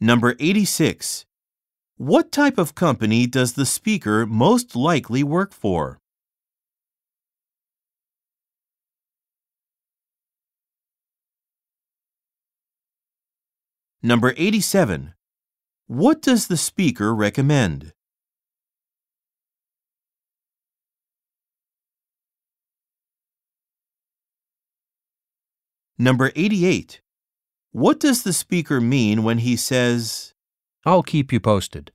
Number 86. What type of company does the speaker most likely work for? Number 87. What does the speaker recommend? Number 88. What does the speaker mean when he says, I'll keep you posted.